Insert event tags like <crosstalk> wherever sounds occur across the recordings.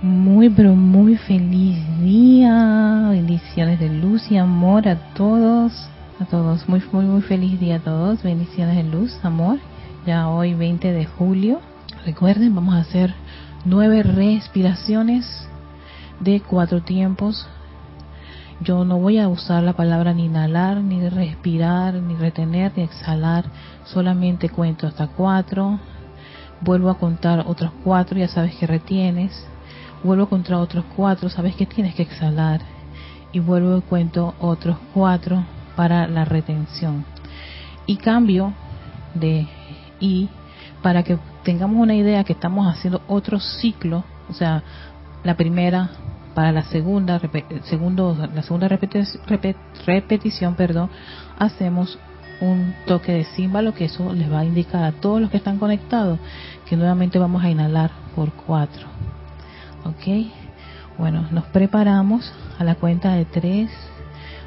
Muy, pero muy feliz día. Bendiciones de luz y amor a todos. A todos. Muy, muy, muy feliz día a todos. Bendiciones de luz, amor. Ya hoy 20 de julio. Recuerden, vamos a hacer nueve respiraciones de cuatro tiempos. Yo no voy a usar la palabra ni inhalar, ni respirar, ni retener, ni exhalar. Solamente cuento hasta cuatro. Vuelvo a contar otros cuatro, ya sabes que retienes vuelvo contra otros cuatro, sabes que tienes que exhalar y vuelvo y cuento otros cuatro para la retención. Y cambio de I para que tengamos una idea que estamos haciendo otro ciclo, o sea, la primera para la segunda, segundo, la segunda repetición, perdón, hacemos un toque de címbalo que eso les va a indicar a todos los que están conectados que nuevamente vamos a inhalar por cuatro ¿Ok? Bueno, nos preparamos a la cuenta de tres.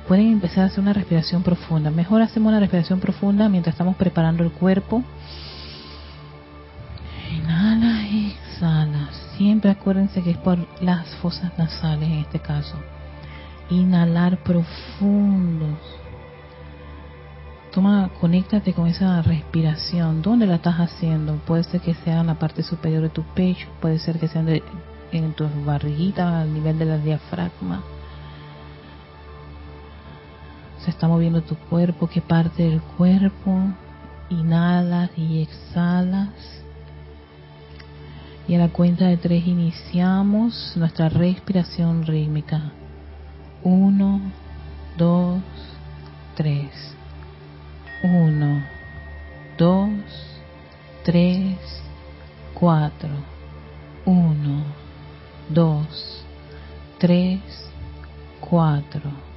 Pueden empezar a hacer una respiración profunda. Mejor hacemos una respiración profunda mientras estamos preparando el cuerpo. Inhala, exhala. Siempre acuérdense que es por las fosas nasales en este caso. Inhalar profundos. Toma, conéctate con esa respiración. ¿Dónde la estás haciendo? Puede ser que sea en la parte superior de tu pecho, puede ser que sea en tus barriguitas, al nivel de la diafragma Se está moviendo tu cuerpo, qué parte del cuerpo. Inhalas y exhalas. Y a la cuenta de tres iniciamos nuestra respiración rítmica. Uno, dos, tres. Uno, dos, tres, cuatro dos, tres, cuatro.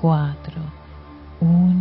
4, 1.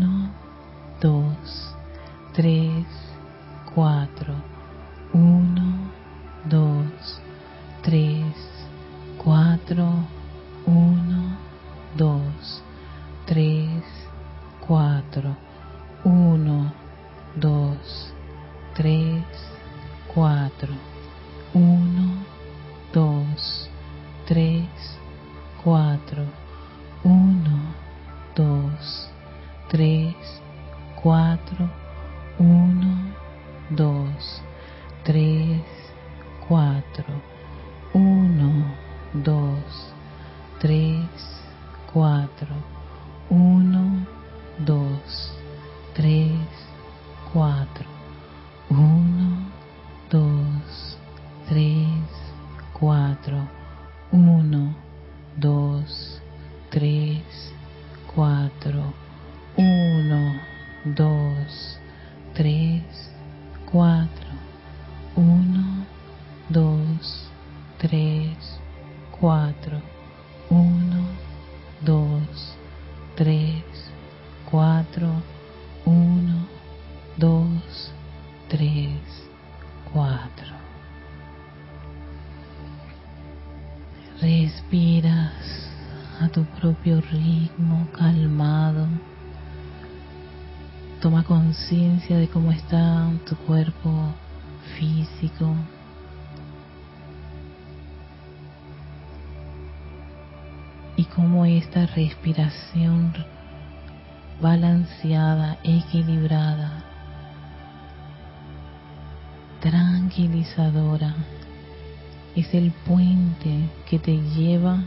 Que te lleva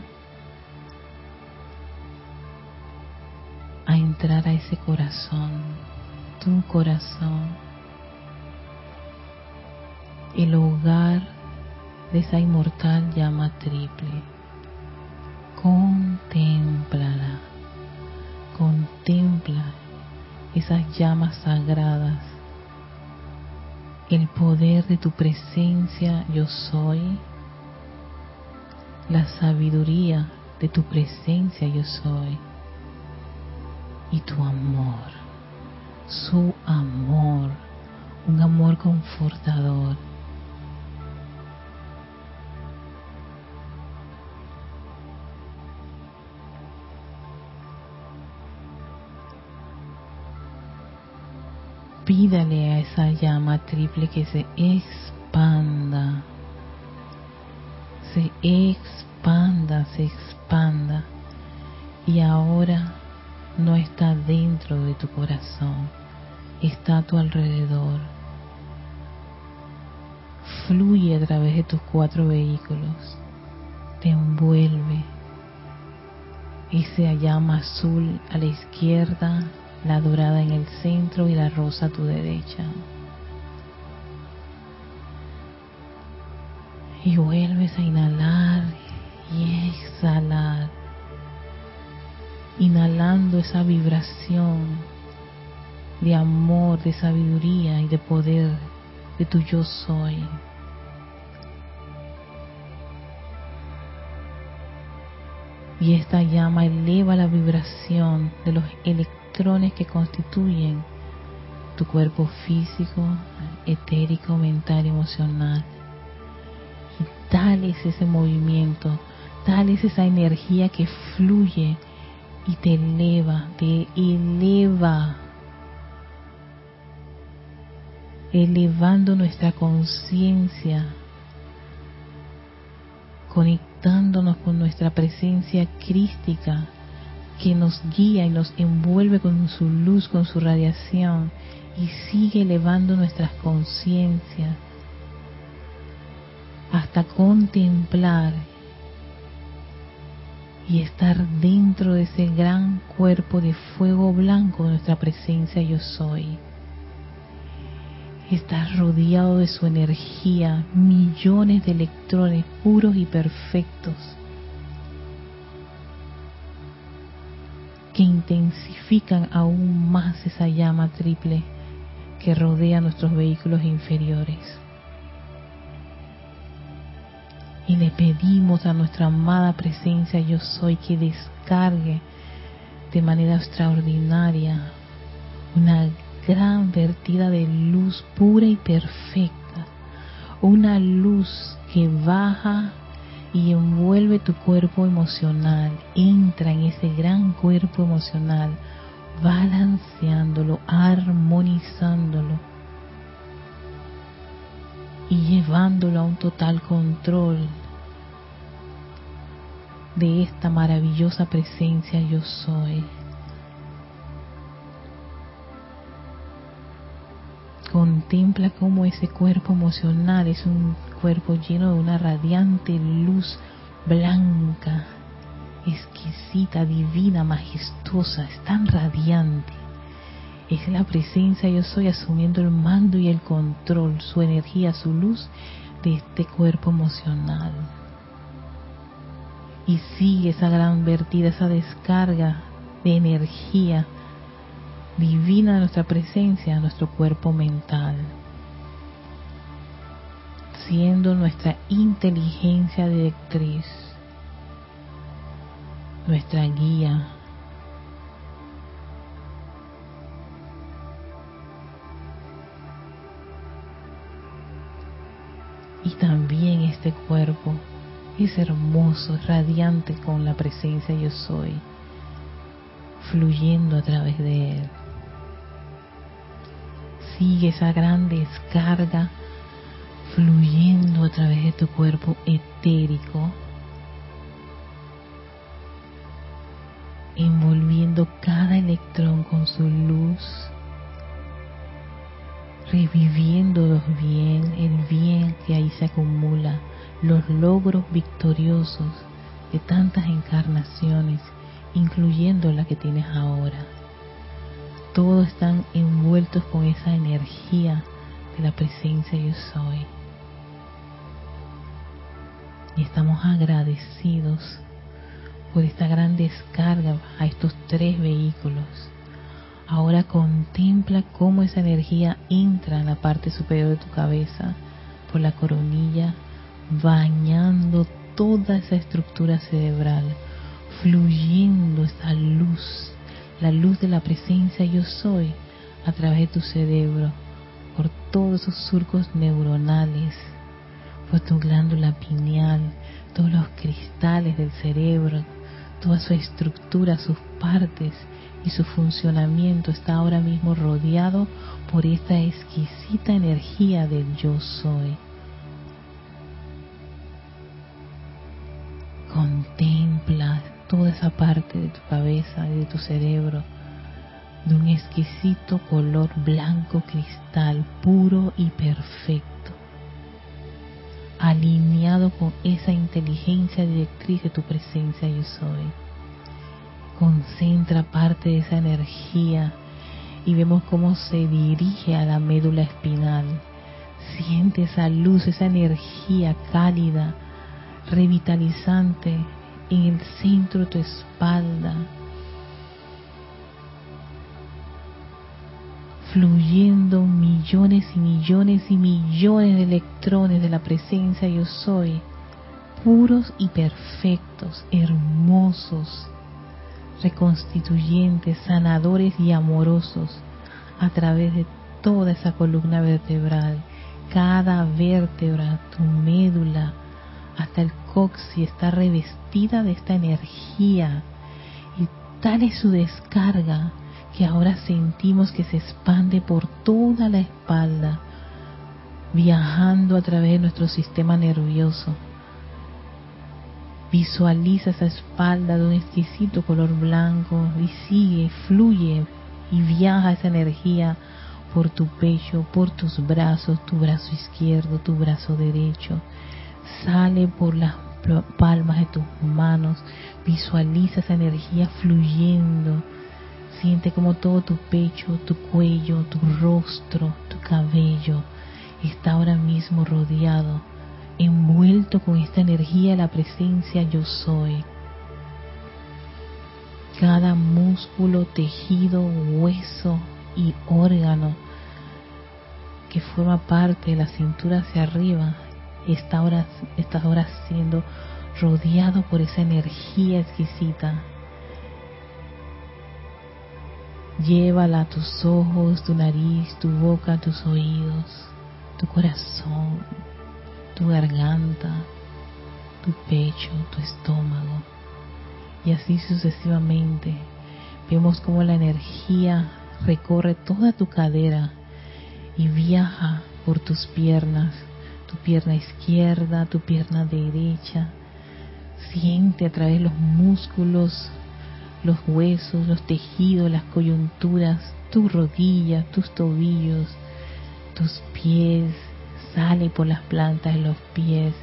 a entrar a ese corazón, tu corazón, el hogar de esa inmortal llama triple. Contémplala, contempla esas llamas sagradas, el poder de tu presencia yo soy, la sabiduría de tu presencia yo soy y tu amor, su amor, un amor confortador. Pídale a esa llama triple que se expanda, se expanda, se expanda y ahora no está dentro de tu corazón, está a tu alrededor. Fluye a través de tus cuatro vehículos, te envuelve. Esa llama azul a la izquierda la dorada en el centro y la rosa a tu derecha. Y vuelves a inhalar y exhalar, inhalando esa vibración de amor, de sabiduría y de poder de tu yo soy. Y esta llama eleva la vibración de los electrones que constituyen tu cuerpo físico, etérico, mental, emocional. Tal es ese movimiento, tal es esa energía que fluye y te eleva, te eleva, elevando nuestra conciencia, conectándonos con nuestra presencia crística que nos guía y nos envuelve con su luz, con su radiación y sigue elevando nuestras conciencias hasta contemplar y estar dentro de ese gran cuerpo de fuego blanco de nuestra presencia yo soy. Estar rodeado de su energía, millones de electrones puros y perfectos que intensifican aún más esa llama triple que rodea nuestros vehículos inferiores. Y le pedimos a nuestra amada presencia yo soy que descargue de manera extraordinaria una gran vertida de luz pura y perfecta, una luz que baja y envuelve tu cuerpo emocional, entra en ese gran cuerpo emocional, balanceándolo, armonizándolo y llevándolo a un total control de esta maravillosa presencia yo soy. Contempla cómo ese cuerpo emocional es un cuerpo lleno de una radiante luz blanca, exquisita, divina, majestuosa, es tan radiante. Es la presencia yo soy asumiendo el mando y el control, su energía, su luz de este cuerpo emocional. Y sigue esa gran vertida, esa descarga de energía divina de nuestra presencia nuestro cuerpo mental. siendo nuestra inteligencia directriz, nuestra guía. Este cuerpo es hermoso, es radiante con la presencia yo soy, fluyendo a través de él. Sigue esa gran descarga fluyendo a través de tu cuerpo etérico, envolviendo cada electrón con su luz, reviviendo los bien, el bien que ahí se acumula, los logros victoriosos de tantas encarnaciones, incluyendo la que tienes ahora. Todos están envueltos con esa energía de la presencia yo soy y estamos agradecidos por esta gran descarga a estos tres vehículos. Ahora contempla cómo esa energía entra en la parte superior de tu cabeza por la coronilla, bañando toda esa estructura cerebral, fluyendo esa luz, la luz de la presencia yo soy a través de tu cerebro, por todos esos surcos neuronales, por tu glándula pineal, todos los cristales del cerebro, toda su estructura, sus partes y su funcionamiento está ahora mismo rodeado por esta exquisita energía del yo soy. Parte de tu cabeza y de tu cerebro de un exquisito color blanco cristal puro y perfecto alineado con esa inteligencia directriz de tu presencia yo soy. Concentra parte de esa energía y vemos cómo se dirige a la médula espinal. Siente esa luz, esa energía cálida, revitalizante en el centro de tu espalda fluyendo millones y millones y millones de electrones de la presencia yo soy, puros y perfectos, hermosos, reconstituyentes, sanadores y amorosos a través de toda esa columna vertebral, cada vértebra, tu médula, hasta el coxi está revestida de esta energía y tal es su descarga que ahora sentimos que se expande por toda la espalda, viajando a través de nuestro sistema nervioso. Visualiza esa espalda de un exquisito color blanco y sigue, fluye y viaja esa energía por tu pecho, por tus brazos, tu brazo izquierdo, tu brazo derecho. Sale por las palmas de tus manos. Visualiza esa energía fluyendo Siente como todo tu pecho, tu cuello, tu rostro, tu cabello está ahora mismo rodeado, envuelto con esta energía la presencia yo soy. Cada músculo, tejido, hueso y órgano que forma parte de la cintura hacia arriba está ahora, está ahora siendo rodeado por esa energía exquisita Llévala a tus ojos, tu nariz, tu boca, tus oídos, tu corazón, tu garganta, tu pecho, tu estómago. Y así sucesivamente. Vemos cómo la energía recorre toda tu cadera y viaja por tus piernas, tu pierna izquierda, tu pierna derecha. Siente a través de los músculos los huesos, los tejidos, las coyunturas, tus rodillas, tus tobillos, tus pies, sale por las plantas de los pies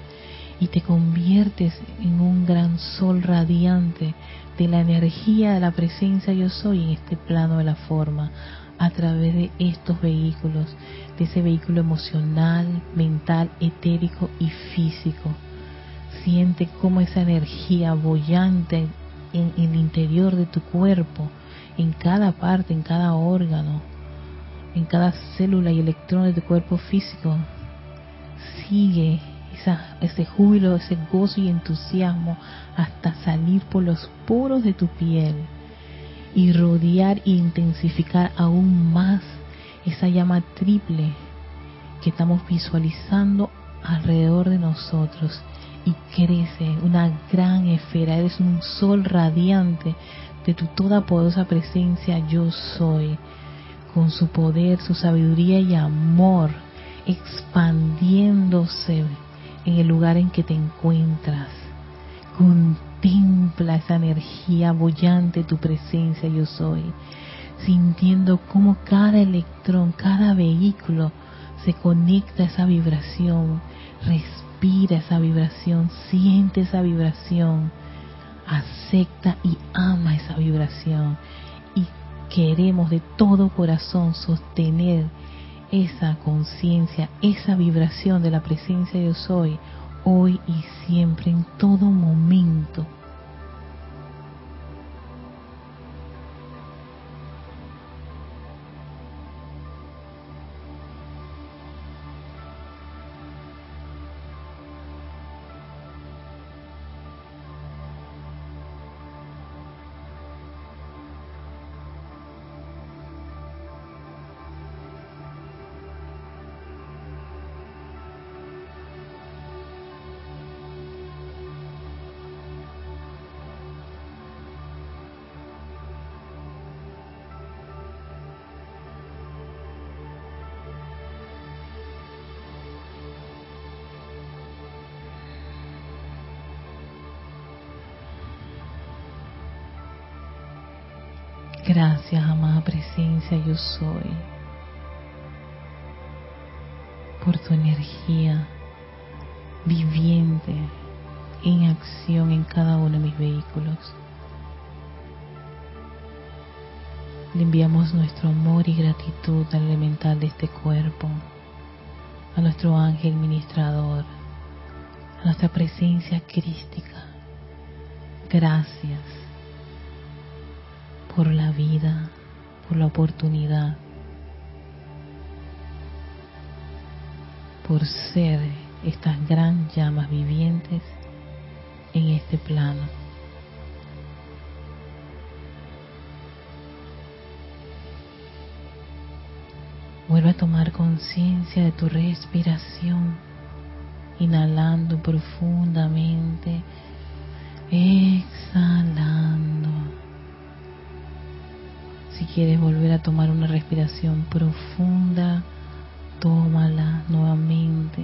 y te conviertes en un gran sol radiante de la energía de la presencia yo soy en este plano de la forma a través de estos vehículos, de ese vehículo emocional, mental, etérico y físico. Siente cómo esa energía bollante en el interior de tu cuerpo, en cada parte, en cada órgano, en cada célula y electrón de tu cuerpo físico, sigue ese júbilo, ese gozo y entusiasmo hasta salir por los poros de tu piel y rodear e intensificar aún más esa llama triple que estamos visualizando alrededor de nosotros. Y crece una gran esfera, eres un sol radiante de tu toda poderosa presencia. Yo soy, con su poder, su sabiduría y amor expandiéndose en el lugar en que te encuentras. Contempla esa energía bollante, tu presencia yo soy, sintiendo cómo cada electrón, cada vehículo se conecta a esa vibración, respira esa vibración, siente esa vibración, acepta y ama esa vibración. Y queremos de todo corazón sostener esa conciencia, esa vibración de la presencia yo soy, hoy y siempre, en todo momento. Amada presencia, yo soy, por tu energía viviente en acción en cada uno de mis vehículos. Le enviamos nuestro amor y gratitud al elemental de este cuerpo, a nuestro ángel ministrador, a nuestra presencia crística. Gracias por la vida, por la oportunidad, por ser estas gran llamas vivientes en este plano. Vuelve a tomar conciencia de tu respiración, inhalando profundamente, exhalando. Si quieres volver a tomar una respiración profunda, tómala nuevamente.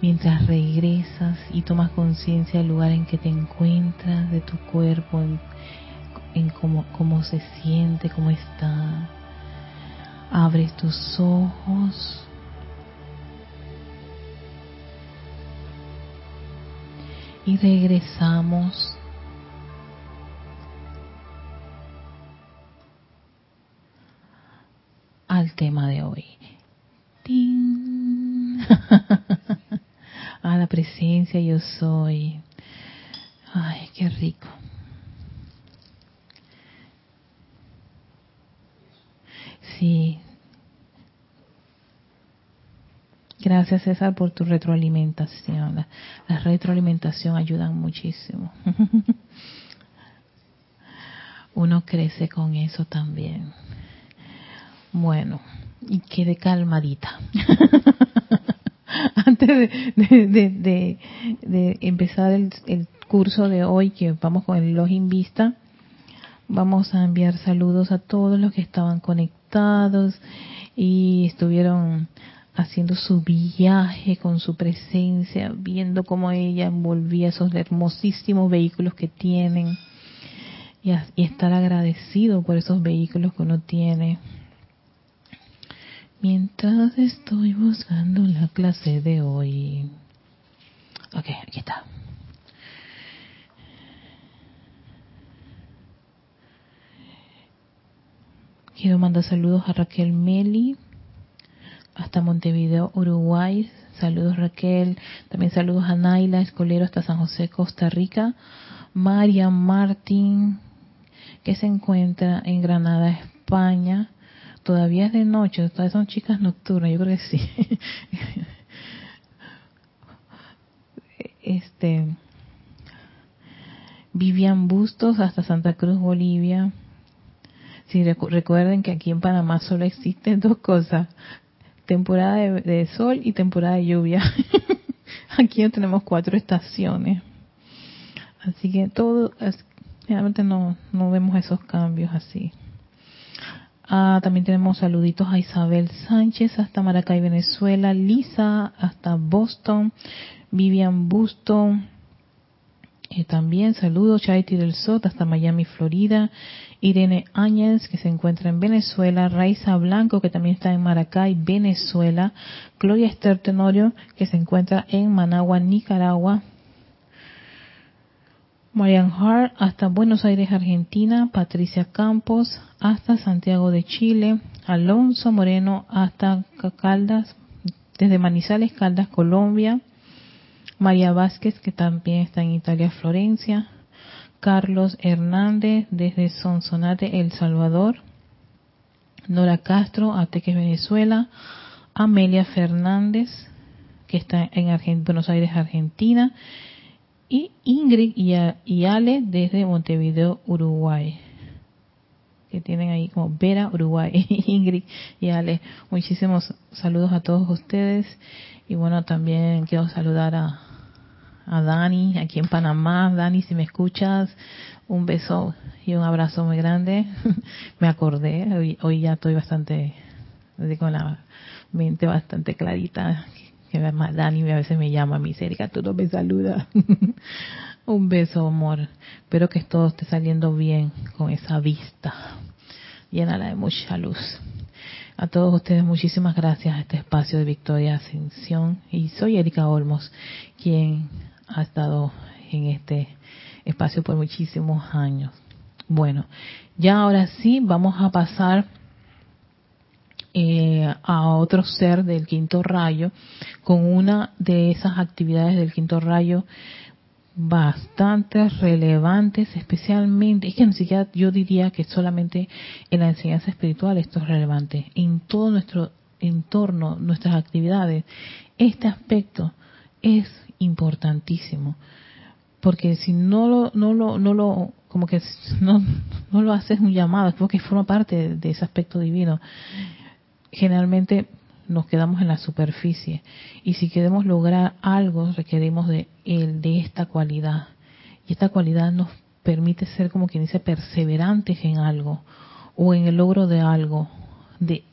Mientras regresas y tomas conciencia del lugar en que te encuentras, de tu cuerpo, en, cómo, cómo se siente, cómo está. Abres tus ojos. Y regresamos tema de hoy. A <laughs> la presencia yo soy. Ay, qué rico. Sí. Gracias César por tu retroalimentación. La, la retroalimentación ayuda muchísimo. <laughs> Uno crece con eso también. Bueno, y quede calmadita. <laughs> Antes de, empezar el, curso de hoy, que vamos con el Login Vista, vamos a enviar saludos a todos los que estaban conectados y estuvieron haciendo su viaje con su presencia, viendo cómo ella envolvía esos hermosísimos vehículos que tienen y, y estar agradecido por esos vehículos que uno tiene Mientras estoy buscando la clase de hoy. Ok, aquí está. Quiero mandar saludos a Raquel Meli, hasta Montevideo, Uruguay. Saludos Raquel. También saludos a Naila Escolero hasta San José, Costa Rica. María Martín, que se encuentra en Granada, España todavía es de noche, todas son chicas nocturnas, yo creo que sí. <laughs> este Vivian Bustos hasta Santa Cruz, Bolivia. Si recuerden que aquí en Panamá solo existen <laughs> dos cosas, temporada de, sol y temporada de lluvia. <laughs> aquí no tenemos cuatro estaciones. Así que todo, realmente no, no vemos esos cambios así. Ah, también tenemos saluditos a Isabel Sánchez hasta Maracay, Venezuela, Lisa hasta Boston, Vivian Busto, eh, también saludos, Charity del Sot hasta Miami, Florida, Irene Áñez que se encuentra en Venezuela, Raiza Blanco que también está en Maracay, Venezuela, Gloria Esther Tenorio que se encuentra en Managua, Nicaragua, Marian Hart hasta Buenos Aires, Argentina, Patricia Campos hasta Santiago de Chile, Alonso Moreno hasta Caldas, desde Manizales, Caldas, Colombia, María Vázquez que también está en Italia, Florencia, Carlos Hernández desde Sonsonate, El Salvador, Nora Castro, Ateques, Venezuela, Amelia Fernández que está en Buenos Aires, Argentina, y Ingrid y, Ale desde Montevideo, Uruguay. Que tienen ahí como Vera, Uruguay. <laughs> Ingrid y Ale. Muchísimos saludos a todos ustedes. Y bueno, también quiero saludar a, a Dani aquí en Panamá. Dani, si me escuchas, un beso y un abrazo muy grande. <laughs> me acordé, hoy, hoy ya estoy bastante, con la mente bastante clarita que Dani a veces me llama, mi cerca, tú no me saludas. <laughs> Un beso, amor. Espero que todo esté saliendo bien con esa vista. Llénala de mucha luz. A todos ustedes muchísimas gracias a este espacio de Victoria Ascensión. Y soy Erika Olmos, quien ha estado en este espacio por muchísimos años. Bueno, ya ahora sí vamos a pasar eh, a otro ser del quinto rayo con una de esas actividades del quinto rayo bastante relevantes, especialmente, es que ni siquiera yo diría que solamente en la enseñanza espiritual esto es relevante, en todo nuestro entorno, nuestras actividades, este aspecto es importantísimo, porque si no lo, no lo, no lo, como que no, <laughs> no lo haces un llamado, es porque forma parte de ese aspecto divino generalmente nos quedamos en la superficie. Y si queremos lograr algo requerimos de el de esta cualidad. Y esta cualidad nos permite ser como quien dice perseverantes en algo o en el logro de algo de,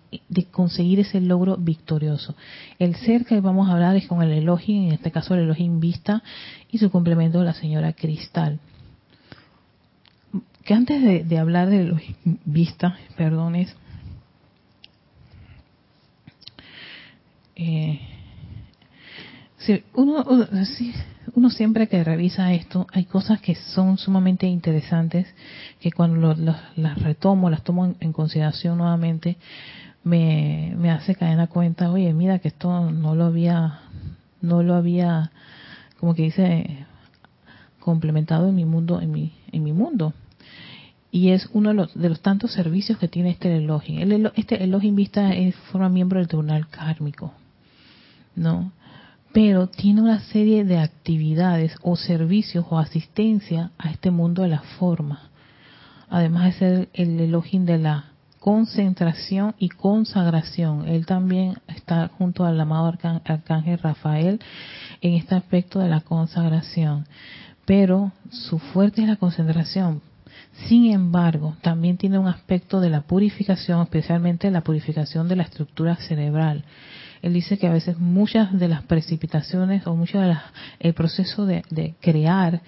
conseguir ese logro victorioso. El ser que vamos a hablar es con el elogio en este caso el elogio vista y su complemento la señora cristal. Que antes de, de hablar del elogio vista perdones eh, uno, uno siempre que revisa esto, hay cosas que son sumamente interesantes que cuando las retomo, las tomo en, consideración nuevamente, me, me hace caer la cuenta, oye, mira que esto no lo había, no lo había, como que dice, complementado en mi mundo, en mi, en mi mundo y es uno de los, de los tantos servicios que tiene este elogio. El, este elogio Vista es, forma miembro del Tribunal Kármico. ¿No? Pero tiene una serie de actividades o servicios o asistencia a este mundo de la forma. Además de ser el Elohim de la concentración y consagración. Él también está junto al amado arcángel Rafael en este aspecto de la consagración. Pero su fuerte es la concentración. Sin embargo, también tiene un aspecto de la purificación, especialmente la purificación de la estructura cerebral él dice que a veces muchas de las precipitaciones o mucho del el proceso de, crear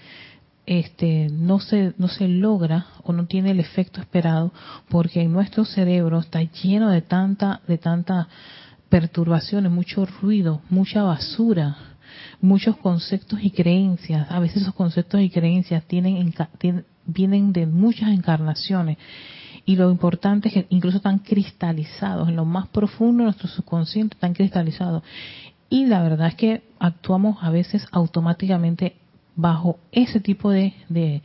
este no se no se logra o no tiene el efecto esperado porque nuestro cerebro está lleno de tanta de tanta perturbaciones, mucho ruido, mucha basura, muchos conceptos y creencias. A veces esos conceptos y creencias tienen, vienen de muchas encarnaciones y lo importante es que incluso están cristalizados, en lo más profundo de nuestro subconsciente están cristalizados. Y la verdad es que actuamos a veces automáticamente bajo ese tipo de, de,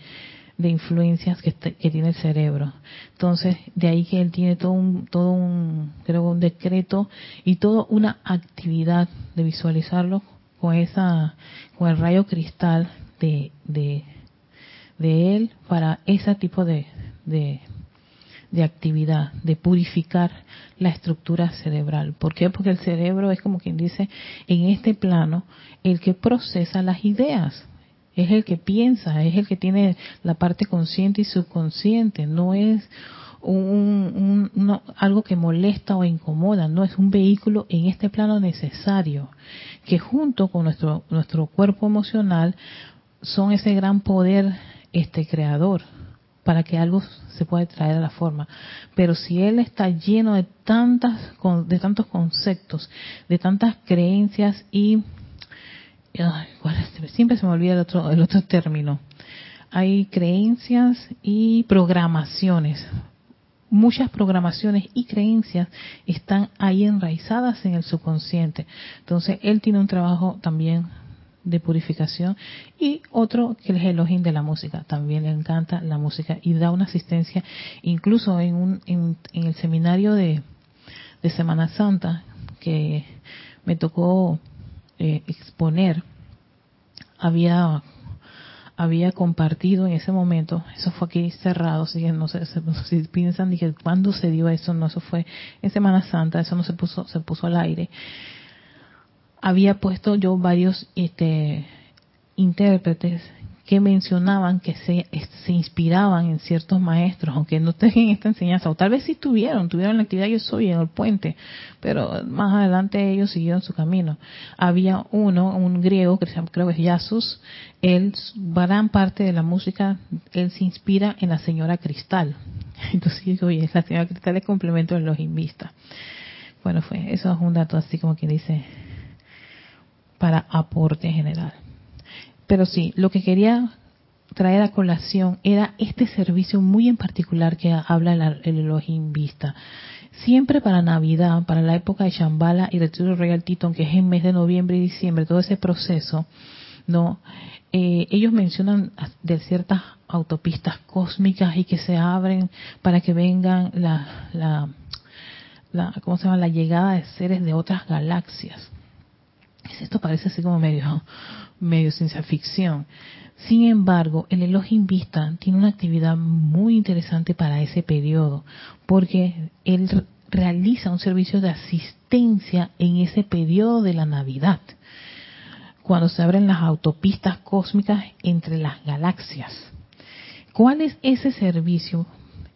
influencias que, que, tiene el cerebro. Entonces, de ahí que él tiene todo un, todo un, creo un decreto y toda una actividad de visualizarlo con esa, con el rayo cristal de, de, de él para ese tipo de, de, de actividad, de purificar la estructura cerebral. ¿Por qué? Porque el cerebro es como quien dice, en este plano, el que procesa las ideas. Es el que piensa, es el que tiene la parte consciente y subconsciente. No es un, algo que molesta o incomoda, no es un vehículo en este plano necesario, que junto con nuestro, nuestro cuerpo emocional son ese gran poder este creador para que algo se pueda traer a la forma. Pero si él está lleno de tantas de tantos conceptos, de tantas creencias y siempre se me olvida el otro el otro término. Hay creencias y programaciones. Muchas programaciones y creencias están ahí enraizadas en el subconsciente. Entonces, él tiene un trabajo también de purificación. Y otro que es el Elohim de la música. También le encanta la música y da una asistencia incluso en un en, el seminario de, de, Semana Santa que me tocó eh, exponer. Había había compartido en ese momento, eso fue aquí cerrado, así que no sé, si piensan, dije, ¿cuándo se dio eso? No, eso fue en Semana Santa, eso no se puso, se puso al aire había puesto yo varios este, intérpretes que mencionaban que se, se inspiraban en ciertos maestros, aunque no tengan esta enseñanza, o tal vez sí tuvieron, tuvieron la actividad yo soy en el puente, pero más adelante ellos siguieron su camino. Había uno, un griego, que creo que es Yasus, él, gran parte de la música, él se inspira en la señora Cristal. <laughs> Entonces digo, oye, la señora Cristal es complemento de los invistas. Bueno, fue, eso es un dato así como que dice, para aporte general. Pero sí, lo que quería traer a colación era este servicio muy en particular que habla el, el Elohim Vista. Siempre para Navidad, para la época de Shambhala y Retiro Royal Titon, que es en mes de noviembre y diciembre, todo ese proceso, no, eh, ellos mencionan de ciertas autopistas cósmicas y que se abren para que vengan la, la, la ¿cómo se llama? La llegada de seres de otras galaxias esto parece así como medio, medio ciencia ficción. Sin embargo, el Elohim Vista tiene una actividad muy interesante para ese periodo, porque él realiza un servicio de asistencia en ese periodo de la Navidad, cuando se abren las autopistas cósmicas entre las galaxias. ¿Cuál es ese servicio?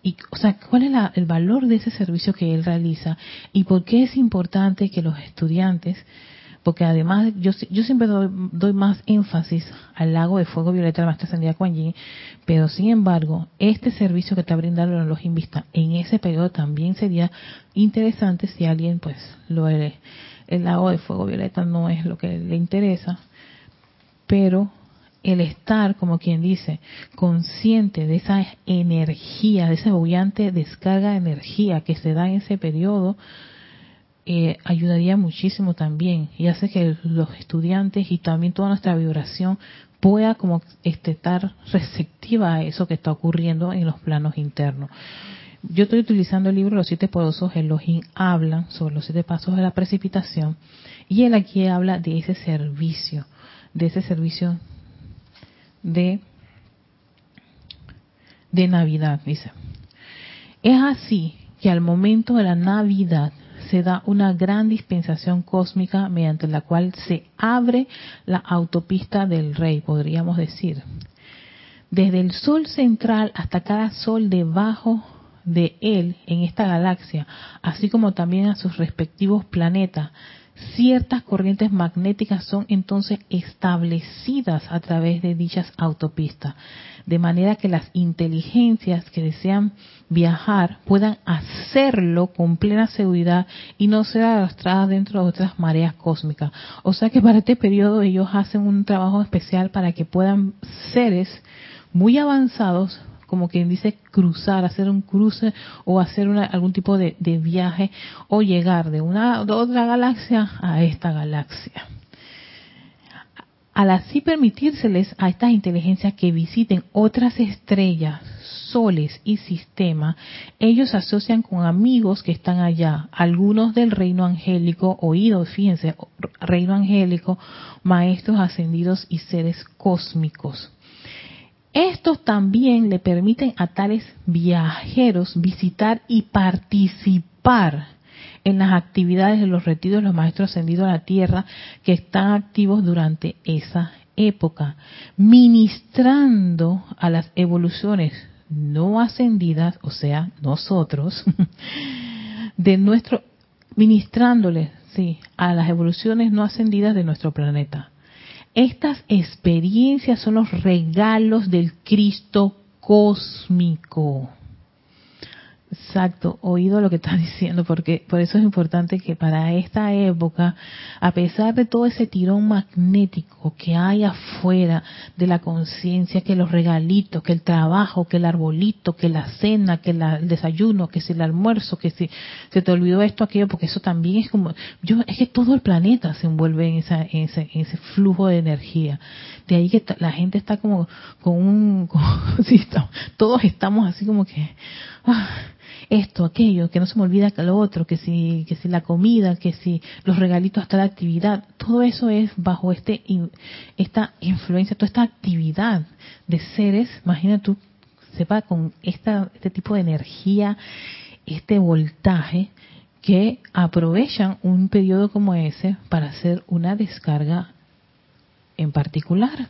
Y, o sea, ¿cuál es el valor de ese servicio que él realiza? ¿Y por qué es importante que los estudiantes porque además yo, yo siempre doy, más énfasis al lago de fuego violeta de la maestra Kuan Yin, pero sin embargo, este servicio que te brindaron los Invista en ese periodo también sería interesante si alguien, pues, lo el lago de fuego violeta no es lo que le interesa, pero el estar, como quien dice, consciente de esa energía, de esa bollante descarga de energía que se da en ese periodo, eh, ayudaría muchísimo también y hace que los estudiantes y también toda nuestra vibración pueda como este, estar receptiva a eso que está ocurriendo en los planos internos. Yo estoy utilizando el libro Los siete poderosos Elohim hablan sobre los siete pasos de la precipitación y él aquí habla de ese servicio, de ese servicio de de Navidad, dice. Es así que al momento de la Navidad se da una gran dispensación cósmica mediante la cual se abre la autopista del rey, podríamos decir. Desde el sol central hasta cada sol debajo de él en esta galaxia, así como también a sus respectivos planetas, ciertas corrientes magnéticas son entonces establecidas a través de dichas autopistas, de manera que las inteligencias que desean viajar puedan hacerlo con plena seguridad y no ser arrastradas dentro de otras mareas cósmicas. O sea que para este periodo ellos hacen un trabajo especial para que puedan seres muy avanzados como quien dice cruzar, hacer un cruce o hacer algún tipo de, viaje o llegar de una otra galaxia a esta galaxia. Al así permitírseles a estas inteligencias que visiten otras estrellas, soles y sistemas, ellos se asocian con amigos que están allá, algunos del reino angélico, oídos, fíjense, reino angélico, maestros ascendidos y seres cósmicos. Estos también le permiten a tales viajeros visitar y participar en las actividades de los retiros de los maestros ascendidos a la tierra que están activos durante esa época, ministrando a las evoluciones no ascendidas, o sea, nosotros, <laughs> de nuestro, ministrándoles, sí, a las evoluciones no ascendidas de nuestro planeta. Estas experiencias son los regalos del Cristo cósmico. Exacto, oído lo que estás <laughs> diciendo, porque por eso es importante que para esta época, a pesar de todo ese tirón magnético que hay afuera de la conciencia, que los regalitos, que el trabajo, que el arbolito, que la cena, que el desayuno, que si el almuerzo, que si se te olvidó esto, aquello, porque eso también es como, yo, es que todo el planeta se envuelve en, esa, en, ese, en ese flujo de energía. De ahí que la gente está como con un, <laughs> todos estamos así como que, ah, esto, aquello, que no se me olvida que lo otro, que si, que si la comida, que si los regalitos hasta la actividad, todo eso es bajo este, esta influencia, toda esta actividad de seres, imagina tú, sepa, con esta, este tipo de energía, este voltaje, que aprovechan un periodo como ese para hacer una descarga en particular.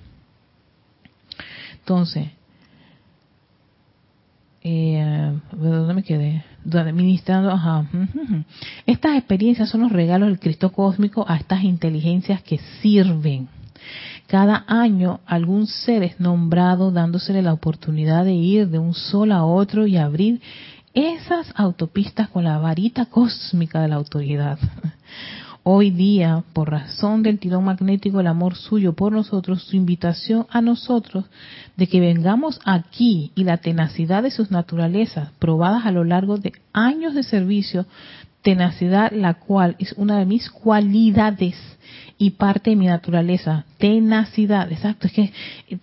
Entonces, eh, ¿dónde me quedé? Administrando, ajá. <laughs> Estas experiencias son los regalos del Cristo cósmico a estas inteligencias que sirven. Cada año algún ser es nombrado dándosele la oportunidad de ir de un sol a otro y abrir esas autopistas con la varita cósmica de la autoridad. Hoy día, por razón del tirón magnético del amor suyo por nosotros, su invitación a nosotros de que vengamos aquí y la tenacidad de sus naturalezas, probadas a lo largo de años de servicio, tenacidad la cual es una de mis cualidades y parte de mi naturaleza, tenacidad, exacto, es que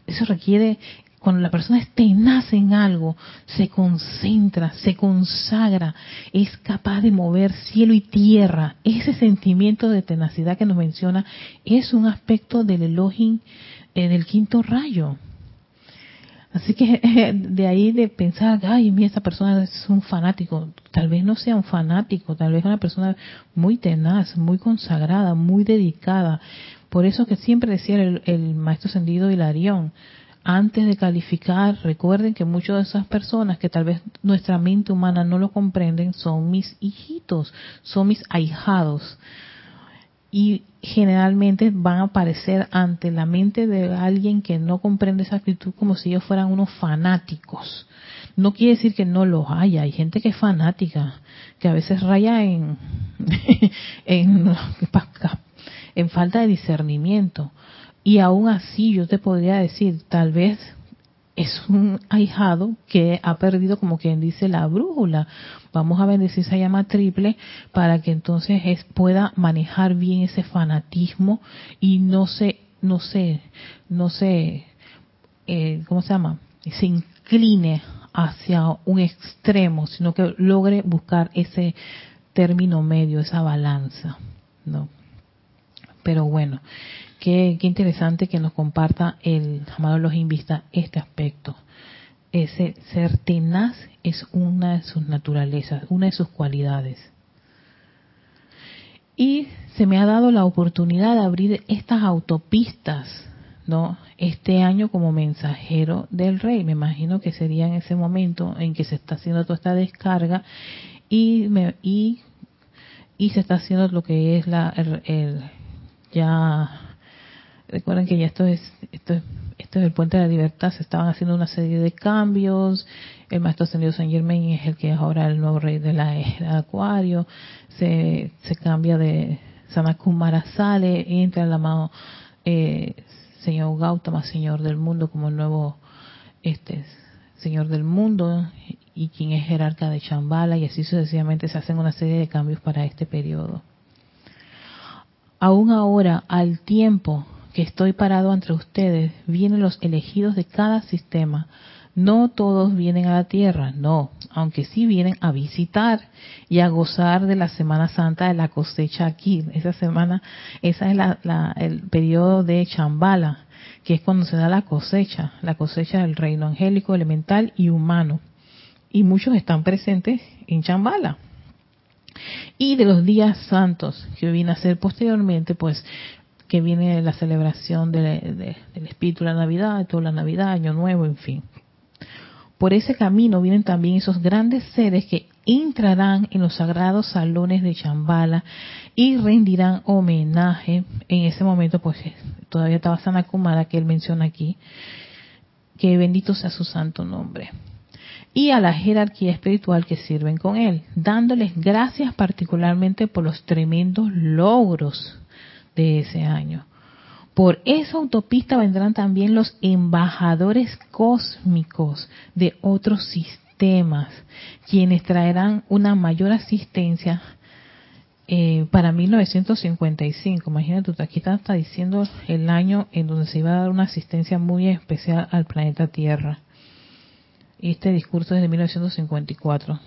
eso requiere cuando la persona es tenaz en algo, se concentra, se consagra, es capaz de mover cielo y tierra. Ese sentimiento de tenacidad que nos menciona es un aspecto del elogio eh, del quinto rayo. Así que <laughs> de ahí de pensar, ay, mira, esa persona es un fanático. Tal vez no sea un fanático, tal vez una persona muy tenaz, muy consagrada, muy dedicada. Por eso que siempre decía el, el maestro Sendido Hilarión, antes de calificar, recuerden que muchas de esas personas que tal vez nuestra mente humana no lo comprenden son mis hijitos, son mis ahijados. Y generalmente van a aparecer ante la mente de alguien que no comprende esa actitud como si ellos fueran unos fanáticos. No quiere decir que no los haya, hay gente que es fanática, que a veces raya en, <laughs> en, en falta de discernimiento y aún así yo te podría decir, tal vez es un ahijado que ha perdido, como quien dice, la brújula. Vamos a bendecir esa llama triple para que entonces es, pueda manejar bien ese fanatismo y no se, no se, no se, eh, ¿cómo se llama? Se incline hacia un extremo, sino que logre buscar ese término medio, esa balanza, ¿no? Pero bueno, Qué, interesante que nos comparta el amado los invista este aspecto. Ese ser tenaz es una de sus naturalezas, una de sus cualidades. Y se me ha dado la oportunidad de abrir estas autopistas, ¿no? Este año como mensajero del rey. Me imagino que sería en ese momento en que se está haciendo toda esta descarga y, me, y, y se está haciendo lo que es la, ya Recuerden que ya esto es, esto es, esto es el puente de la libertad, se estaban haciendo una serie de cambios, el maestro ascendido San Germain es el que es ahora el nuevo rey de la era Acuario, se, cambia de Sanakumara sale, entra el amado eh, señor Gautama, señor del mundo, como el nuevo este señor del mundo y quien es jerarca de Chambala y así sucesivamente se hacen una serie de cambios para este periodo. Aún ahora, al tiempo que estoy parado entre ustedes, vienen los elegidos de cada sistema. No todos vienen a la tierra, no, aunque sí vienen a visitar y a gozar de la Semana Santa de la cosecha aquí. Esa semana, esa es la, el periodo de Chambala, que es cuando se da la cosecha, la cosecha del reino angélico, elemental y humano. Y muchos están presentes en Chambala. Y de los días santos que viene a ser posteriormente, pues que viene la celebración del Espíritu de la Navidad, de toda la Navidad, Año Nuevo, en fin. Por ese camino vienen también esos grandes seres que entrarán en los sagrados salones de Chambala y rendirán homenaje. En ese momento, pues todavía estaba Sana Kumara que él menciona aquí, que bendito sea su santo nombre. Y a la jerarquía espiritual que sirven con él, dándoles gracias particularmente por los tremendos logros de ese año. Por esa autopista vendrán también los embajadores cósmicos de otros sistemas, quienes traerán una mayor asistencia eh, para 1955. Imagínate, aquí está, diciendo el año en donde se iba a dar una asistencia muy especial al planeta Tierra. Este discurso es de 1954.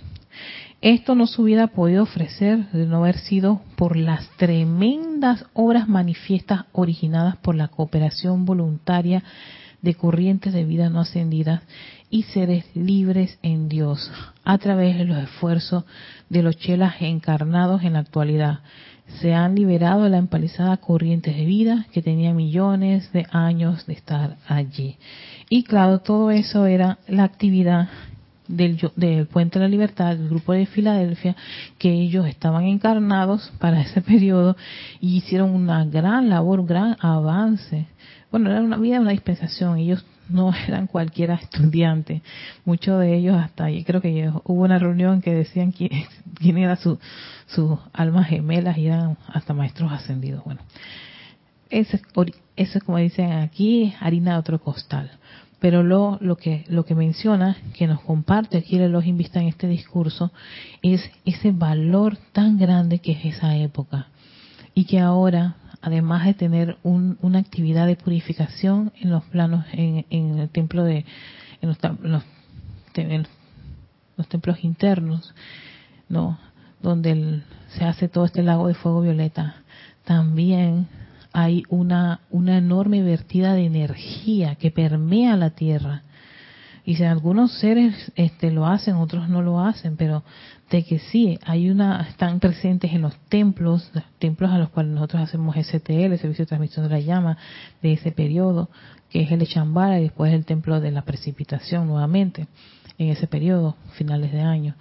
Esto no se hubiera podido ofrecer de no haber sido por las tremendas obras manifiestas originadas por la cooperación voluntaria de corrientes de vida no ascendidas y seres libres en Dios a través de los esfuerzos de los chelas encarnados en la actualidad. Se han liberado de la empalizada corriente de vida que tenía millones de años de estar allí. Y claro, todo eso era la actividad del, del Puente de la Libertad, el grupo de Filadelfia, que ellos estaban encarnados para ese periodo y hicieron una gran labor, un gran avance. Bueno, era una vida, una dispensación. Ellos no <laughs> eran cualquiera estudiante. Muchos de ellos hasta ahí, creo que hubo una reunión que decían quién, <laughs> quién era su, sus almas gemelas y eran hasta maestros ascendidos. Bueno, ese, eso es como dicen aquí, harina de otro costal. Pero lo, lo, que, lo que menciona, que nos comparte aquí el Elohim en este discurso, es ese valor tan grande que es esa época. Y que ahora, además de tener una actividad de purificación en los planos, en, el templo de, en los, los, templos internos, no, donde se hace todo este lago de fuego violeta, también hay una, una enorme vertida de energía que permea la tierra. Y si algunos seres este, lo hacen, otros no lo hacen, pero de que sí, hay una, están presentes en los templos, templos a los cuales nosotros hacemos STL, Servicio de Transmisión de la Llama, de ese periodo, que es el de Chambara y después el templo de la precipitación nuevamente, en ese periodo, finales de año.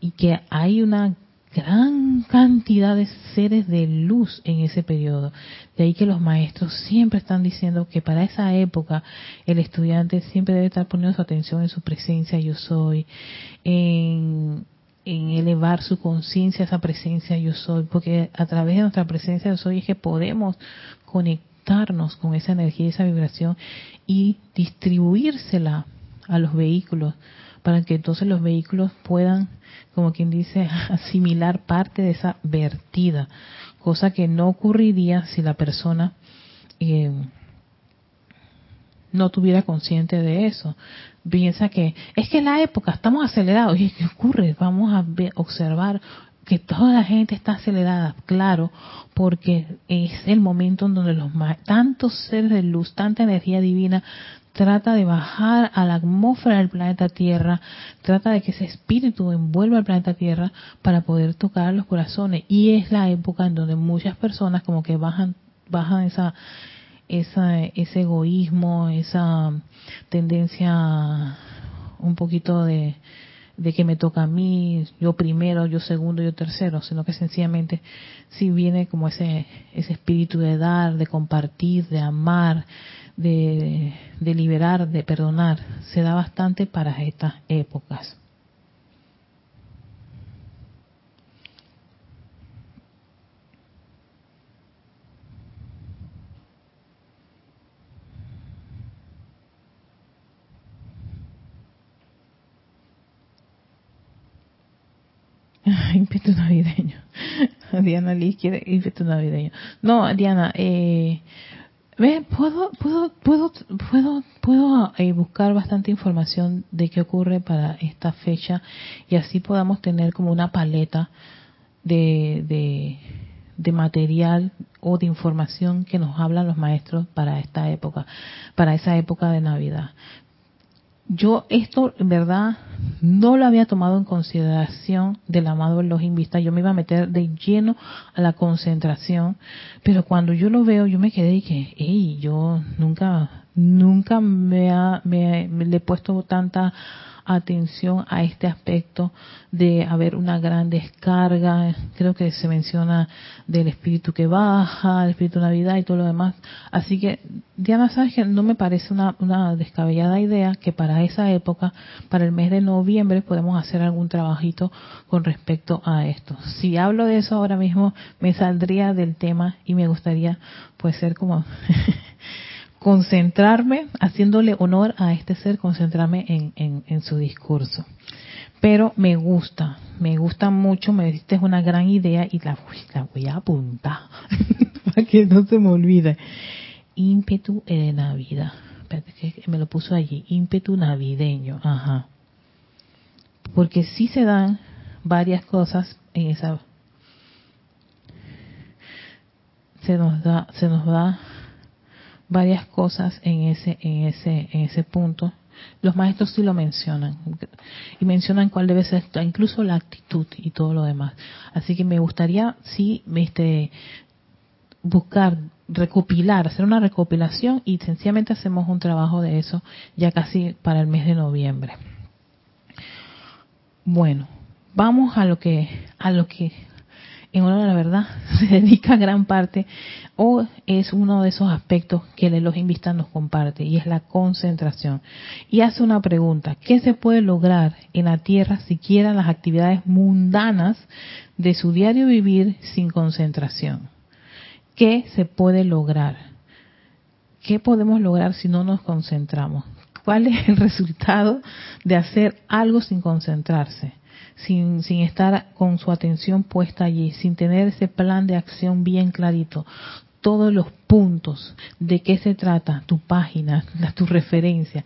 Y que hay una gran cantidad de seres de luz en ese periodo. De ahí que los maestros siempre están diciendo que para esa época el estudiante siempre debe estar poniendo su atención en su presencia yo soy, en, elevar su conciencia a esa presencia yo soy, porque a través de nuestra presencia yo soy es que podemos conectarnos con esa energía y esa vibración y distribuírsela a los vehículos para que entonces los vehículos puedan, como quien dice, <laughs> asimilar parte de esa vertida, cosa que no ocurriría si la persona eh, no tuviera consciente de eso. Piensa que es que en la época estamos acelerados. ¿Y qué ocurre? Vamos a observar que toda la gente está acelerada, claro, porque es el momento en donde los tantos seres de luz, tanta energía divina trata de bajar a la atmósfera del planeta Tierra, trata de que ese espíritu envuelva al planeta Tierra para poder tocar los corazones. Y es la época en donde muchas personas como que bajan, bajan esa, esa, ese egoísmo, esa tendencia un poquito de, de que me toca a mí, yo primero, yo segundo, yo tercero, sino que sencillamente si viene como ese, ese espíritu de dar, de compartir, de amar, de, liberar, de perdonar, se da bastante para estas épocas. <laughs> ímpetu navideño. <laughs> Diana Liz quiere ímpetu navideño. No, Diana, eh, Puedo, puedo, puedo, puedo, puedo eh, buscar bastante información de qué ocurre para esta fecha y así podamos tener como una paleta de, de, de material o de información que nos hablan los maestros para esta época, para esa época de Navidad yo esto en verdad no lo había tomado en consideración del amado Elohim Vista. Yo me iba a meter de lleno a la concentración, pero cuando yo lo veo, yo me quedé y que, hey, yo nunca, nunca me, me, me le he puesto tanta atención a este aspecto de haber una gran descarga, creo que se menciona del espíritu que baja, el espíritu de Navidad y todo lo demás. Así que, Diana, sabes que no me parece una, una descabellada idea que para esa época, para el mes de noviembre, podemos hacer algún trabajito con respecto a esto. Si hablo de eso ahora mismo, me saldría del tema y me gustaría, pues, ser como concentrarme, haciéndole honor a este ser, concentrarme en, en, su discurso. Pero me gusta, me gusta mucho, me diste una gran idea y la, la voy a apuntar <laughs> para que no se me olvide. Ímpetu de Navidad. Espérate que me lo puso allí. Ímpetu navideño. Ajá. Porque sí se dan varias cosas en esa. Se nos da, se nos da varias cosas en ese, en ese, en ese punto. Los maestros sí lo mencionan y mencionan cuál debe ser incluso la actitud y todo lo demás. Así que me gustaría sí este buscar recopilar, hacer una recopilación y sencillamente hacemos un trabajo de eso ya casi para el mes de noviembre. Bueno, vamos a lo que a lo que en honor a la verdad, <laughs> se dedica gran parte o es uno de esos aspectos que el Vista nos comparte y es la concentración. Y hace una pregunta, ¿qué se puede lograr en la tierra siquiera las actividades mundanas de su diario vivir sin concentración? ¿Qué se puede lograr? ¿Qué podemos lograr si no nos concentramos? ¿Cuál es el <laughs> resultado de hacer algo sin concentrarse? Sin, estar con su atención puesta allí, sin tener ese plan de acción bien clarito, todos los puntos de qué se trata, tu página, <laughs> tu referencia.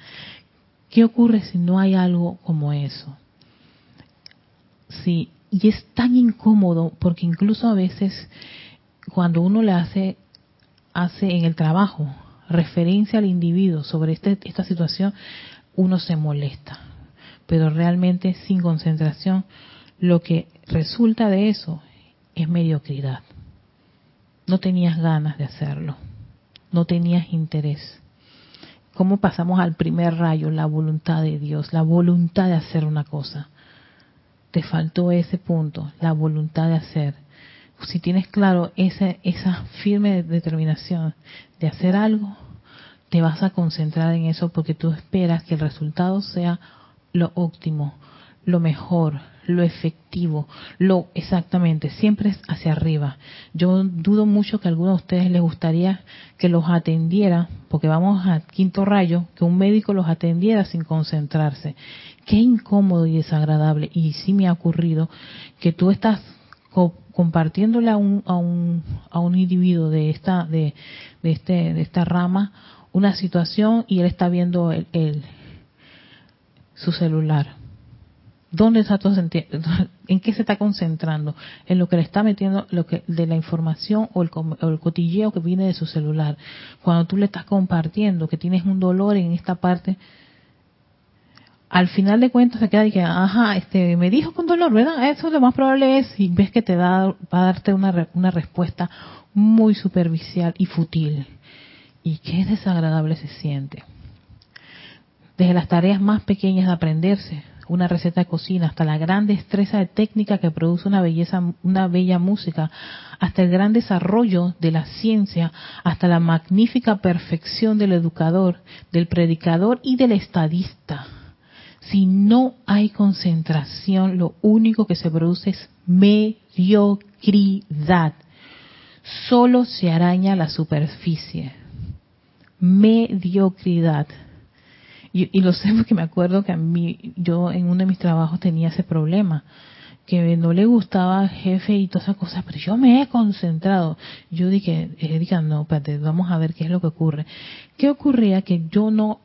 ¿Qué ocurre si no hay algo como eso? Sí, y es tan incómodo porque incluso a veces cuando uno le hace hace en el trabajo referencia al individuo sobre este, esta situación, uno se molesta pero realmente sin concentración, lo que resulta de eso es mediocridad. No tenías ganas de hacerlo, no tenías interés. ¿Cómo pasamos al primer rayo? La voluntad de Dios, la voluntad de hacer una cosa. Te faltó ese punto, la voluntad de hacer. Si tienes claro esa, esa firme determinación de hacer algo, te vas a concentrar en eso porque tú esperas que el resultado sea lo óptimo, lo mejor, lo efectivo, lo exactamente, siempre es hacia arriba. Yo dudo mucho que a algunos de ustedes les gustaría que los atendiera, porque vamos a quinto rayo, que un médico los atendiera sin concentrarse. Qué incómodo y desagradable. Y sí me ha ocurrido que tú estás compartiéndole a un, a un, a un individuo de esta, de, de, este, de esta rama una situación y él está viendo el, el, su celular. ¿Dónde está todo <laughs> ¿En qué se está concentrando? En lo que le está metiendo lo que, de la información o el, el, cotilleo que viene de su celular. Cuando tú le estás compartiendo que tienes un dolor en esta parte, al final de cuentas se queda y que, ajá, este, me dijo con dolor, ¿verdad? Eso lo más probable es, y ves que te da, va a darte una, una respuesta muy superficial y fútil. Y qué desagradable se siente desde las tareas más pequeñas de aprenderse una receta de cocina hasta la gran destreza de técnica que produce una belleza una bella música hasta el gran desarrollo de la ciencia hasta la magnífica perfección del educador del predicador y del estadista. Si no hay concentración lo único que se produce es mediocridad. Solo se araña la superficie. Mediocridad y, lo sé porque me acuerdo que a mí, yo en uno de mis trabajos tenía ese problema. que no le gustaba al jefe y todas esas cosas, pero yo me he concentrado. Yo dije, Erika, no, espérate, vamos a ver qué es lo que ocurre. ¿Qué ocurría? Que yo no,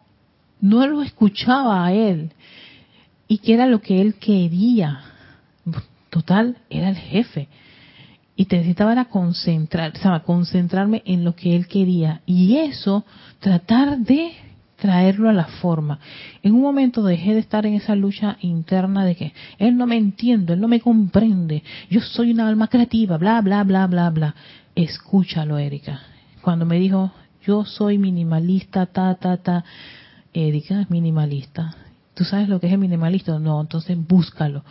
no lo escuchaba a él y que era lo que él quería. Total, era el jefe. Y necesitaba concentrar, o concentrarme en lo que él quería. Y eso, tratar de traerlo a la forma. En un momento dejé de estar en esa lucha interna de que él no me entiende, él no me comprende, yo soy una alma creativa, bla, bla, bla, bla, bla. Escúchalo, Erika. Cuando me dijo, yo soy minimalista, ta, ta, ta, Erika, minimalista. ¿Tú sabes lo que es el minimalista? No, entonces búscalo.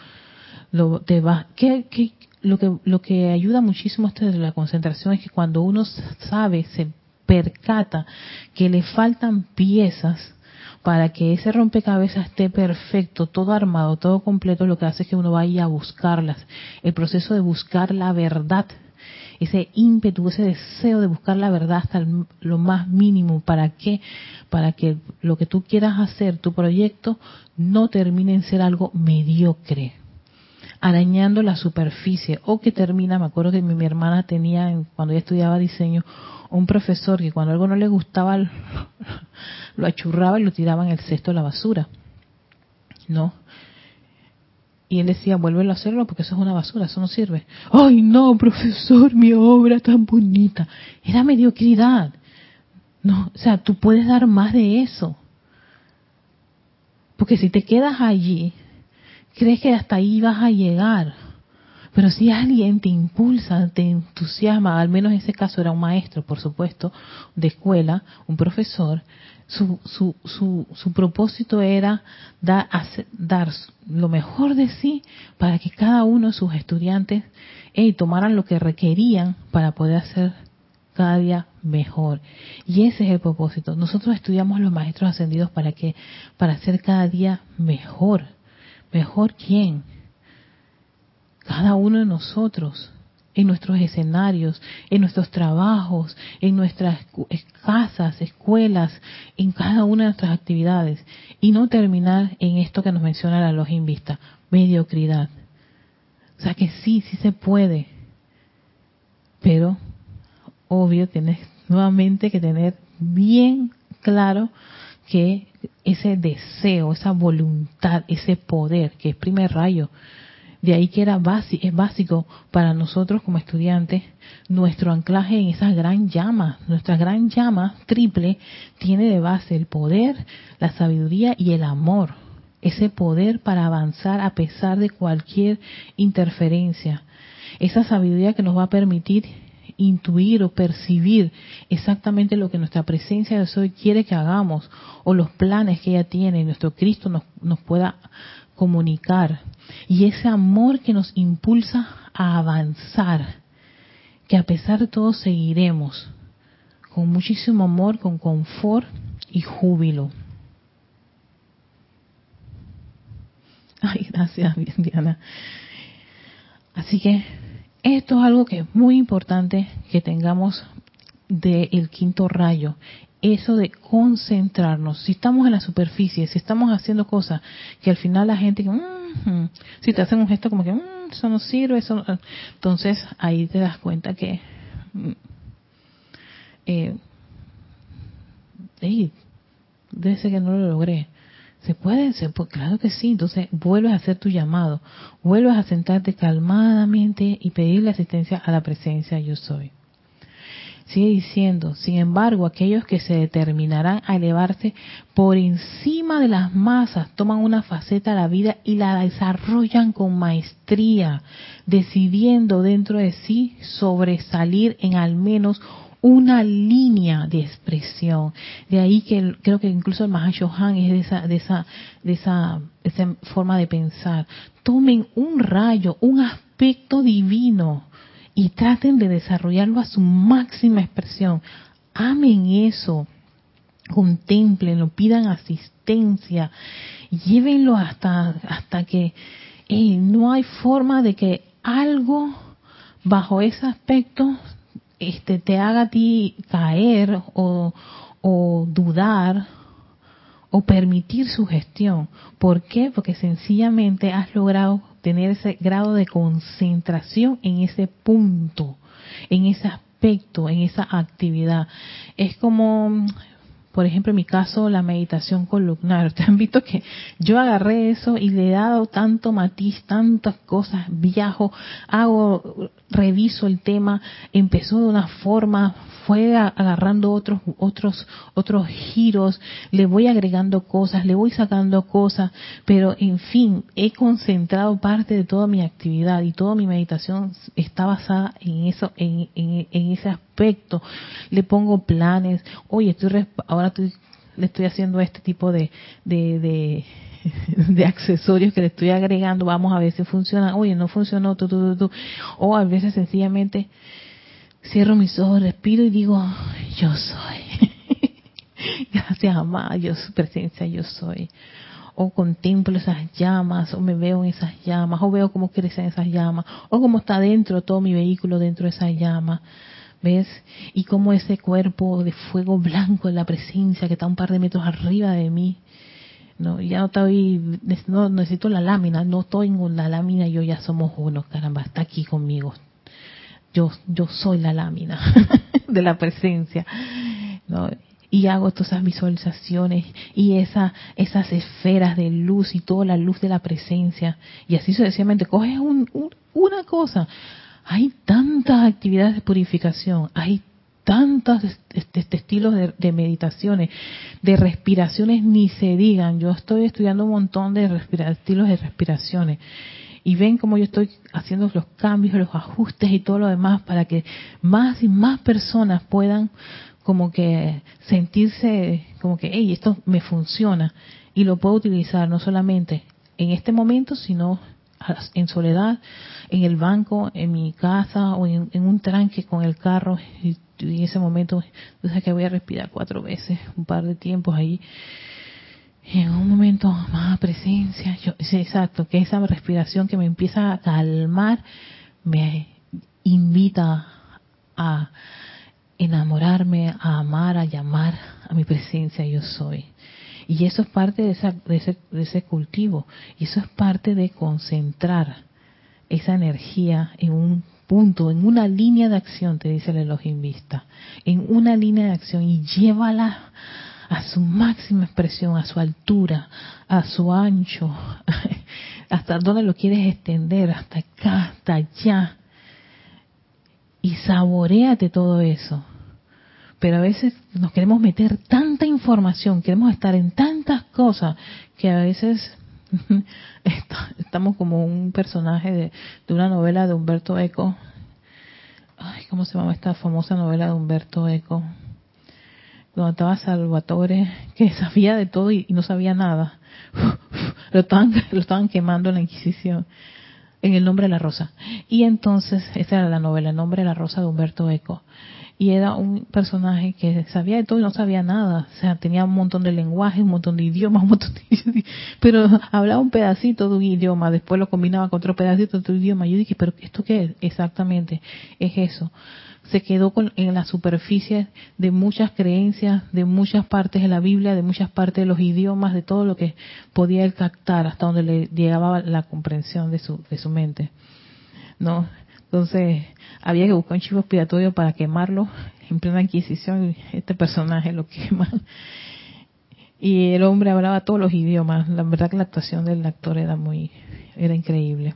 Lo, te va, ¿qué, qué, lo que lo que ayuda muchísimo esto de la concentración es que cuando uno sabe, se percata que le faltan piezas para que ese rompecabezas esté perfecto, todo armado, todo completo, lo que hace es que uno vaya a buscarlas. El proceso de buscar la verdad, ese ímpetu, ese deseo de buscar la verdad hasta lo más mínimo, ¿para qué? Para que lo que tú quieras hacer, tu proyecto, no termine en ser algo mediocre arañando la superficie o que termina, me acuerdo que mi, hermana tenía cuando ella estudiaba diseño un profesor que cuando algo no le gustaba <laughs> lo achurraba y lo tiraba en el cesto de la basura. ¿No? Y él decía, vuélvelo a hacerlo porque eso es una basura, eso no sirve. Ay, no, profesor, mi obra tan bonita. Era mediocridad. No, o sea, tú puedes dar más de eso. Porque si te quedas allí, crees que hasta ahí vas a llegar. Pero si alguien te impulsa, te entusiasma, al menos en ese caso era un maestro, por supuesto, de escuela, un profesor, su, su, su, su propósito era dar, dar lo mejor de sí para que cada uno de sus estudiantes tomaran lo que requerían para poder hacer cada día mejor. Y ese es el propósito. Nosotros estudiamos los maestros ascendidos para que para hacer cada día mejor. ¿Mejor quién? cada uno de nosotros, en nuestros escenarios, en nuestros trabajos, en nuestras casas, escuelas, en cada una de nuestras actividades, y no terminar en esto que nos menciona la logia invista, mediocridad. O sea que sí, sí se puede, pero obvio tienes nuevamente que tener bien claro que ese deseo, esa voluntad, ese poder, que es primer rayo, de ahí que era básico, es básico para nosotros como estudiantes nuestro anclaje en esa gran llama. Nuestra gran llama triple tiene de base el poder, la sabiduría y el amor. Ese poder para avanzar a pesar de cualquier interferencia. Esa sabiduría que nos va a permitir intuir o percibir exactamente lo que nuestra presencia de hoy quiere que hagamos o los planes que ella tiene, nuestro Cristo nos, nos pueda comunicar y ese amor que nos impulsa a avanzar, que a pesar de todo seguiremos con muchísimo amor, con confort y júbilo. Ay, gracias, Diana. Así que esto es algo que es muy importante que tengamos del quinto rayo eso de concentrarnos. Si estamos en la superficie, si estamos haciendo cosas que al final la gente, mm, si te hacen un gesto como que mm, eso no sirve, eso entonces ahí te das cuenta que mm, eh, debe ser que no lo logré. ¿Se puede? ¿Se puede? Claro que sí. Entonces vuelves a hacer tu llamado. Vuelves a sentarte calmadamente y pedirle asistencia a la presencia yo soy. Sigue diciendo, sin embargo, aquellos que se determinarán a elevarse por encima de las masas toman una faceta de la vida y la desarrollan con maestría, decidiendo dentro de sí sobresalir en al menos una línea de expresión. De ahí que creo que incluso el Mahashohan es de esa, de esa, de esa, forma de pensar. Tomen un rayo, un aspecto divino y traten de desarrollarlo a su máxima expresión. Amen eso, contemplenlo, pidan asistencia, llévenlo hasta, hasta que no hay forma de que algo bajo ese aspecto este, te haga a ti caer o, o dudar o permitir su gestión. ¿Por qué? Porque sencillamente has logrado tener ese grado de concentración en ese punto, en ese aspecto, en esa actividad. Es como, por ejemplo, en mi caso, la meditación columnar. Ustedes <laughs> han visto que yo agarré eso y le he dado tanto matiz, tantas cosas, viajo, hago, reviso el tema, empezó de una forma, fue agarrando otros, otros, otros giros, le voy agregando cosas, le voy sacando cosas, pero en fin, he concentrado parte de toda mi actividad y toda mi meditación está basada en eso, en, en, ese aspecto. Le pongo planes, oye, estoy, ahora estoy, le estoy haciendo este tipo de, de, de <laughs> de accesorios que le estoy agregando, vamos a ver si funciona, oye, no funcionó, tú, tú, tú, o a veces sencillamente cierro mis ojos, respiro y digo, yo soy. <laughs> Gracias, amada, yo su presencia, yo soy. O contemplo esas llamas, o me veo en esas llamas, o veo cómo crecen esas llamas, o cómo está dentro todo mi vehículo dentro de esas llamas. ¿Ves? Y cómo ese cuerpo de fuego blanco en la presencia que está un par de metros arriba de mí, no, ya no estoy, no necesito la lámina, no estoy en la lámina, yo ya somos uno, caramba, está aquí conmigo, yo, yo soy la lámina <laughs> de la presencia. Y hago todas esas visualizaciones y esa, esas esferas de luz y toda la luz de la presencia. Y así sucesivamente, coges una cosa. Hay tantas actividades de purificación, hay tantos este, estilos de, de, meditaciones, de respiraciones, ni se digan. Yo estoy estudiando un montón de estilos de respiraciones y ven cómo yo estoy haciendo los cambios, los ajustes y todo lo demás para que más y más personas puedan como que sentirse como que, hey, esto me funciona y lo puedo utilizar no solamente en este momento, sino en soledad, en el banco, en mi casa o en, un tranque con el carro y, en ese momento, sabes que voy a respirar cuatro veces, un par de tiempos ahí en un momento más presencia, yo, exacto, que esa respiración que me empieza a calmar me invita a enamorarme, a amar, a llamar a mi presencia yo soy. Y eso es parte de, esa, de, ese, de ese cultivo, y eso es parte de concentrar esa energía en un punto, en una línea de acción, te dice el Elohim Vista, en una línea de acción y llévala a su máxima expresión, a su altura, a su ancho, <laughs> hasta dónde lo quieres extender, hasta acá, hasta allá. Y saboreate todo eso. Pero a veces nos queremos meter tanta información, queremos estar en tantas cosas, que a veces <laughs> estamos como un personaje de, una novela de Humberto Eco. Ay, ¿cómo se llama esta famosa novela de Humberto Eco? donde estaba Salvatore, que <laughs> sabía de todo y, no sabía nada. <laughs> lo, estaban, lo estaban quemando en la Inquisición, en el nombre de la rosa. Y entonces, esta era la novela, el nombre de la rosa de Humberto Eco. Y era un personaje que sabía de todo y no sabía nada. O sea, tenía un montón de lenguajes, un montón de idiomas, <laughs> un montón de... Pero hablaba un pedacito de un idioma, después lo combinaba con otro pedacito de otro idioma. Yo dije, ¿pero esto qué es? Exactamente, es eso se quedó con, en la superficie de muchas creencias, de muchas partes de la Biblia, de muchas partes de los idiomas, de todo lo que podía él captar hasta donde le llegaba la comprensión de su, de su mente. ¿No? Entonces, había que buscar un chivo expiatorio para quemarlo en plena Inquisición este personaje lo <laughs> quema. Y el hombre hablaba todos los idiomas. La verdad que la actuación del actor era muy, era increíble.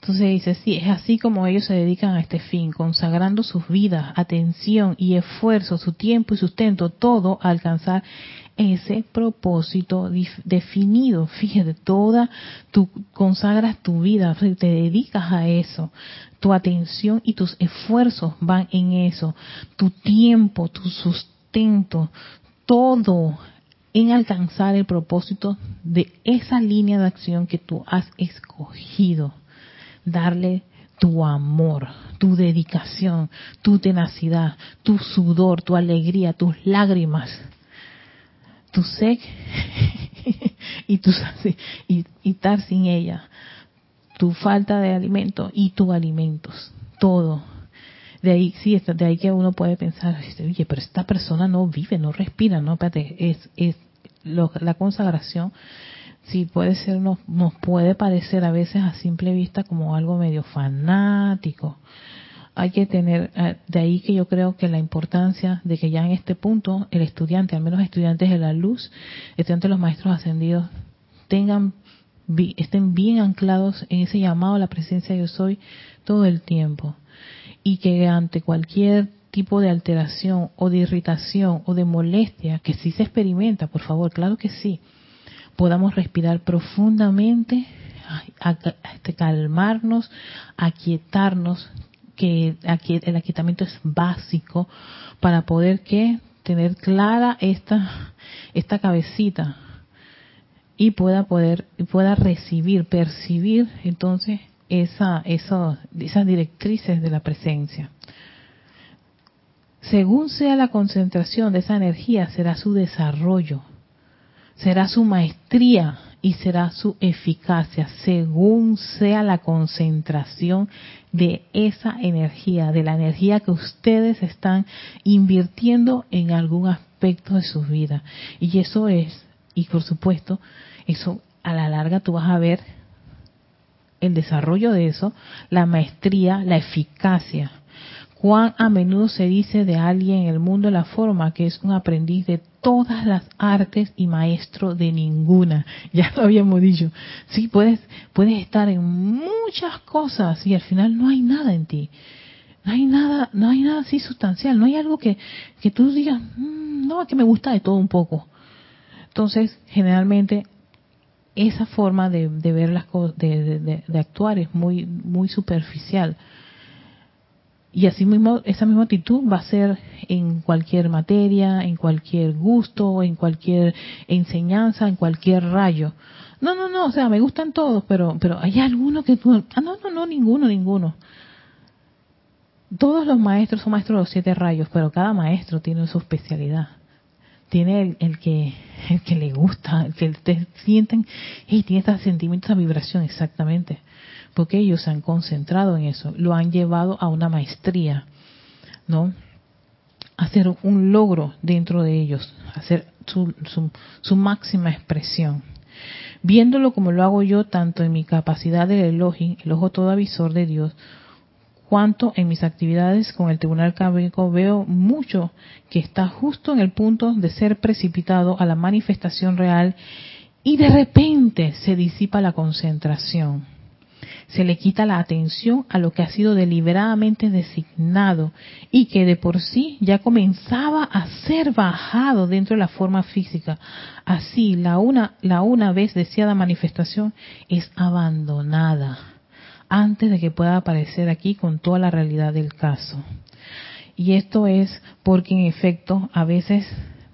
Entonces dice, sí, es así como ellos se dedican a este fin, consagrando sus vidas, atención y esfuerzo, su tiempo y sustento, todo a alcanzar ese propósito definido. Fíjate, toda, tú consagras tu vida, te dedicas a eso. Tu atención y tus esfuerzos van en eso. Tu tiempo, tu sustento, todo en alcanzar el propósito de esa línea de acción que tú has escogido darle tu amor, tu dedicación, tu tenacidad, tu sudor, tu alegría, tus lágrimas, tu sed <laughs> y, tu, y, y estar sin ella, tu falta de alimento y tus alimentos, todo. De ahí, sí, de ahí que uno puede pensar, oye, pero esta persona no vive, no respira, no, espérate, es, es la consagración, sí puede ser, nos, nos puede parecer a veces a simple vista como algo medio fanático. Hay que tener, eh, de ahí que yo creo que la importancia de que ya en este punto el estudiante, al menos estudiantes de la luz, estudiantes de los maestros ascendidos, tengan, estén bien anclados en ese llamado a la presencia de yo soy todo el tiempo. Y que ante cualquier tipo de alteración o de irritación o de molestia que sí se experimenta, por favor, claro que sí, podamos respirar profundamente, este, calmarnos, aquietarnos, que el aquietamiento es básico para poder que tener clara esta esta cabecita y pueda poder pueda recibir, percibir entonces esa, esa esas directrices de la presencia. Según sea la concentración de esa energía, será su desarrollo será su maestría y será su eficacia según sea la concentración de esa energía, de la energía que ustedes están invirtiendo en algún aspecto de su vida. Y eso es, y por supuesto, eso a la larga tú vas a ver el desarrollo de eso, la maestría, la eficacia. Cuán a menudo se dice de alguien en el mundo la forma que es un aprendiz de todas las artes y maestro de ninguna. <laughs> Ya lo habíamos dicho. Sí, puedes, puedes estar en muchas cosas y al final no hay nada en ti. No hay nada, no hay nada así sustancial. No hay algo que, que tú digas, mm, no, que me gusta de todo un poco. Entonces, generalmente, esa forma de, de ver las cosas, de, de actuar es muy, muy superficial y así mismo, esa misma actitud va a ser en cualquier materia, en cualquier gusto, en cualquier enseñanza, en cualquier rayo. No, no, no, o sea, me gustan todos, pero, pero hay algunos que ah, no, no, no, ninguno, ninguno. Todos los maestros son maestros de los siete rayos, pero cada maestro tiene su especialidad. Tiene el, que, el que le gusta, el que te sienten, y tiene este sentimiento, esta vibración, exactamente porque ellos se han concentrado en eso, lo han llevado a una maestría, ¿no? Hacer un logro dentro de ellos, hacer su, su, máxima expresión. Viéndolo como lo hago yo, tanto en mi capacidad de elogio, el ojo todo avisor de Dios, cuanto en mis actividades con el Tribunal Cábico veo mucho que está justo en el punto de ser precipitado a la manifestación real y de repente se disipa la concentración se le quita la atención a lo que ha sido deliberadamente designado y que de por sí ya comenzaba a ser bajado dentro de la forma física. Así, la una, la una vez deseada manifestación es abandonada antes de que pueda aparecer aquí con toda la realidad del caso. Y esto es porque en efecto a veces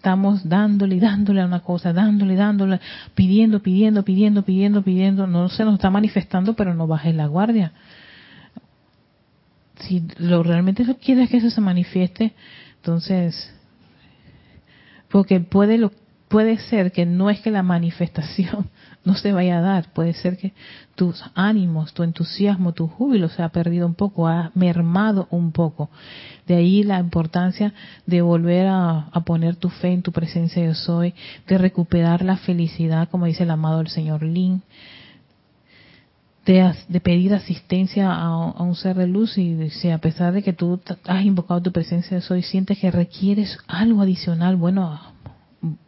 estamos dándole dándole a una cosa, dándole, dándole, pidiendo, pidiendo, pidiendo, pidiendo, pidiendo, no se nos está manifestando, pero no bajes la guardia. Si lo realmente quieres que eso se manifieste, entonces, porque puede lo, puede ser que no es que la manifestación <laughs> no se vaya a dar, puede ser que tus ánimos, tu entusiasmo, tu júbilo se ha perdido un poco, ha mermado un poco. De ahí la importancia de volver a, poner tu fe en tu presencia yo soy, de recuperar la felicidad, como dice el amado el señor Lin, de, de, pedir asistencia a, un ser de luz y si a pesar de que tú has invocado tu presencia de soy, sientes que requieres algo adicional, bueno,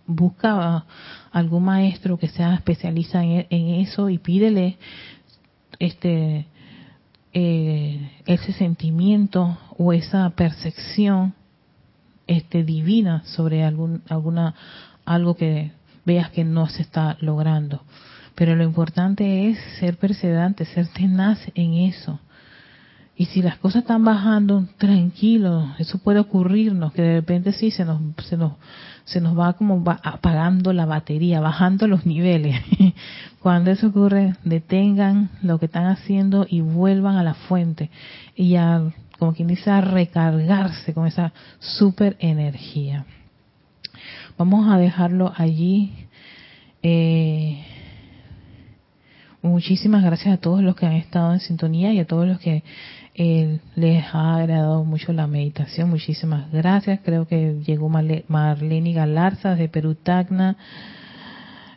busca algún maestro que sea especialista en, eso y pídele este eh, ese sentimiento o esa percepción este divina sobre algún alguna algo que veas que no se está logrando. Pero lo importante es ser perseverante ser tenaz en eso y si las cosas están bajando, tranquilo, eso puede ocurrirnos, que de repente sí se nos, se nos, se nos va como apagando la batería, bajando los niveles. <laughs> Cuando eso ocurre, detengan lo que están haciendo y vuelvan a la fuente. Y ya, como quien dice, a recargarse con esa super energía. Vamos a dejarlo allí. Eh, muchísimas gracias a todos los que han estado en sintonía y a todos los que les ha agradado mucho la meditación. Muchísimas gracias. Creo que llegó Marlene Galarza de Perú Tacna.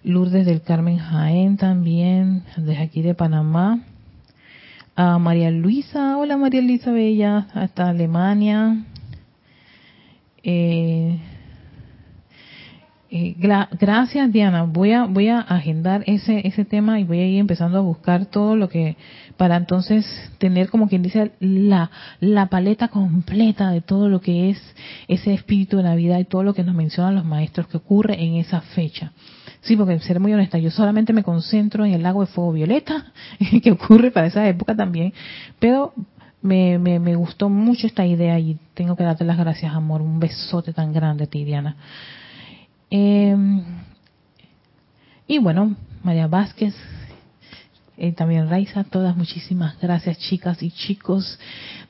Lourdes del Carmen Jaén también, desde aquí de Panamá. A María Luisa, hola María Luisa Bella, hasta Alemania. Eh, eh, gracias Diana, voy a voy a agendar ese ese tema y voy a ir empezando a buscar todo lo que para entonces tener como quien dice la la paleta completa de todo lo que es ese espíritu de Navidad y todo lo que nos mencionan los maestros que ocurre en esa fecha. Sí, porque ser muy honesta, yo solamente me concentro en el lago de fuego violeta, <laughs> que ocurre para esa época también, pero me, me, me, gustó mucho esta idea y tengo que darte las gracias, amor. Un besote tan grande a ti, Diana. Eh, y bueno, María Vázquez, eh, también Raiza, todas muchísimas gracias chicas y chicos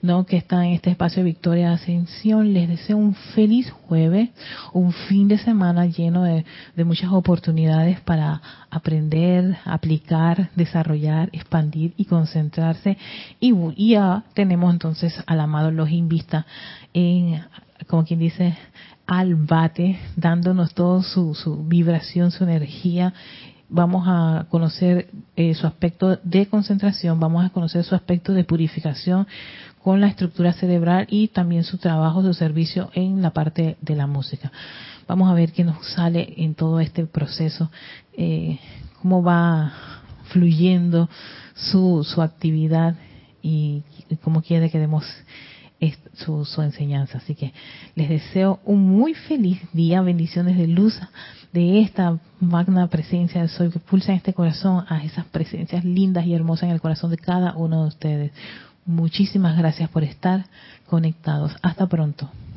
no que están en este espacio de Victoria Ascensión. Les deseo un feliz jueves, un fin de semana lleno de, muchas oportunidades para aprender, aplicar, desarrollar, expandir y concentrarse. Y, ya tenemos entonces al amado los Vista en, como quien dice, al bate, dándonos toda su, su vibración, su energía vamos a conocer eh, su aspecto de concentración, vamos a conocer su aspecto de purificación con la estructura cerebral y también su trabajo, su servicio en la parte de la música. Vamos a ver qué nos sale en todo este proceso, eh, cómo va fluyendo su, su actividad y, cómo quiere que demos su, su enseñanza. Así que les deseo un muy feliz día, bendiciones de luz de esta magna presencia de Soy que pulsa en este corazón a esas presencias lindas y hermosas en el corazón de cada uno de ustedes. Muchísimas gracias por estar conectados. Hasta pronto.